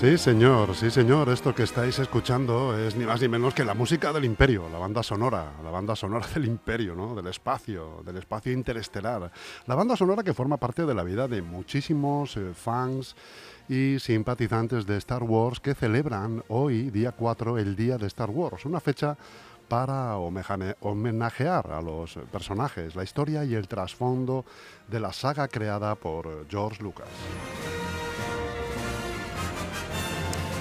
Sí, señor, sí, señor. Esto que estáis escuchando es ni más ni menos que la música del Imperio, la banda sonora, la banda sonora del Imperio, ¿no? Del espacio, del espacio interestelar. La banda sonora que forma parte de la vida de muchísimos eh, fans y simpatizantes de Star Wars que celebran hoy, día 4, el Día de Star Wars, una fecha para homenajear a los personajes, la historia y el trasfondo de la saga creada por George Lucas.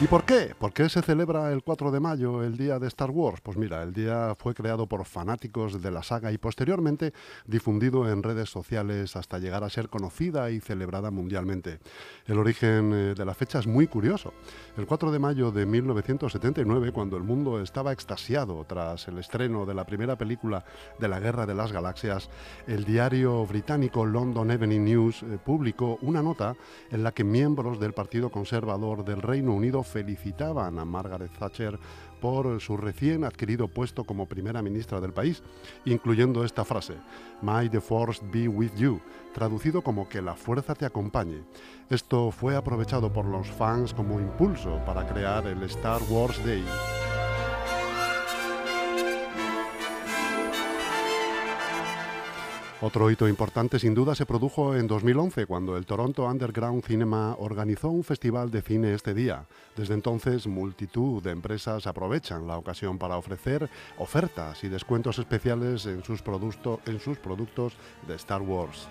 ¿Y por qué? ¿Por qué se celebra el 4 de mayo, el día de Star Wars? Pues mira, el día fue creado por fanáticos de la saga y posteriormente difundido en redes sociales hasta llegar a ser conocida y celebrada mundialmente. El origen eh, de la fecha es muy curioso. El 4 de mayo de 1979, cuando el mundo estaba extasiado tras el estreno de la primera película de la Guerra de las Galaxias, el diario británico London Evening News eh, publicó una nota en la que miembros del Partido Conservador del Reino Unido felicitaban a Margaret Thatcher por su recién adquirido puesto como primera ministra del país, incluyendo esta frase, May the Force be with you, traducido como que la fuerza te acompañe. Esto fue aprovechado por los fans como impulso para crear el Star Wars Day. Otro hito importante sin duda se produjo en 2011 cuando el Toronto Underground Cinema organizó un festival de cine este día. Desde entonces multitud de empresas aprovechan la ocasión para ofrecer ofertas y descuentos especiales en sus, en sus productos de Star Wars.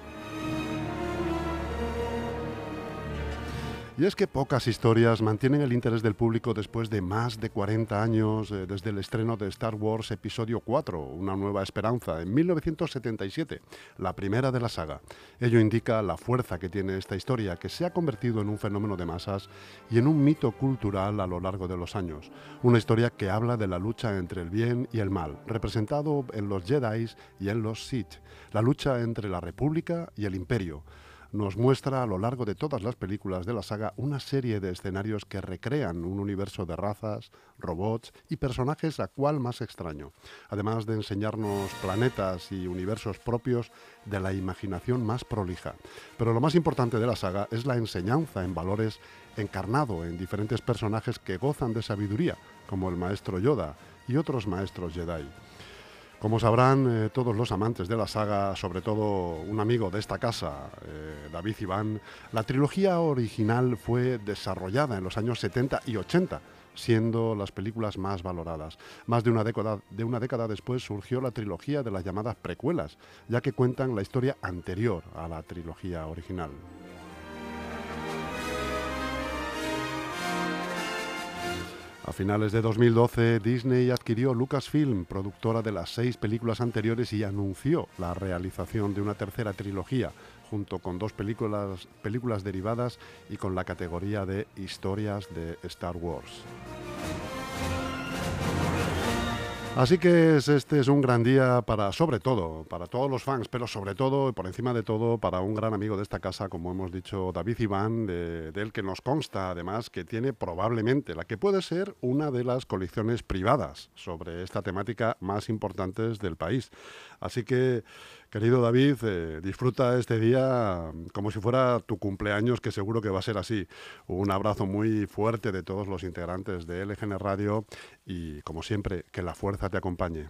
Y es que pocas historias mantienen el interés del público después de más de 40 años eh, desde el estreno de Star Wars Episodio 4, Una nueva esperanza, en 1977, la primera de la saga. Ello indica la fuerza que tiene esta historia, que se ha convertido en un fenómeno de masas y en un mito cultural a lo largo de los años. Una historia que habla de la lucha entre el bien y el mal, representado en los Jedi y en los Sith, la lucha entre la República y el Imperio nos muestra a lo largo de todas las películas de la saga una serie de escenarios que recrean un universo de razas, robots y personajes a cual más extraño, además de enseñarnos planetas y universos propios de la imaginación más prolija. Pero lo más importante de la saga es la enseñanza en valores encarnado en diferentes personajes que gozan de sabiduría, como el maestro Yoda y otros maestros Jedi. Como sabrán eh, todos los amantes de la saga, sobre todo un amigo de esta casa, eh, David Iván, la trilogía original fue desarrollada en los años 70 y 80, siendo las películas más valoradas. Más de una década, de una década después surgió la trilogía de las llamadas precuelas, ya que cuentan la historia anterior a la trilogía original. Finales de 2012, Disney adquirió Lucasfilm, productora de las seis películas anteriores, y anunció la realización de una tercera trilogía, junto con dos películas, películas derivadas y con la categoría de historias de Star Wars. Así que este es un gran día para, sobre todo, para todos los fans, pero sobre todo y por encima de todo, para un gran amigo de esta casa, como hemos dicho, David Iván, de, del que nos consta además que tiene probablemente la que puede ser una de las colecciones privadas sobre esta temática más importantes del país. Así que Querido David, eh, disfruta este día como si fuera tu cumpleaños, que seguro que va a ser así. Un abrazo muy fuerte de todos los integrantes de LGN Radio y, como siempre, que la fuerza te acompañe.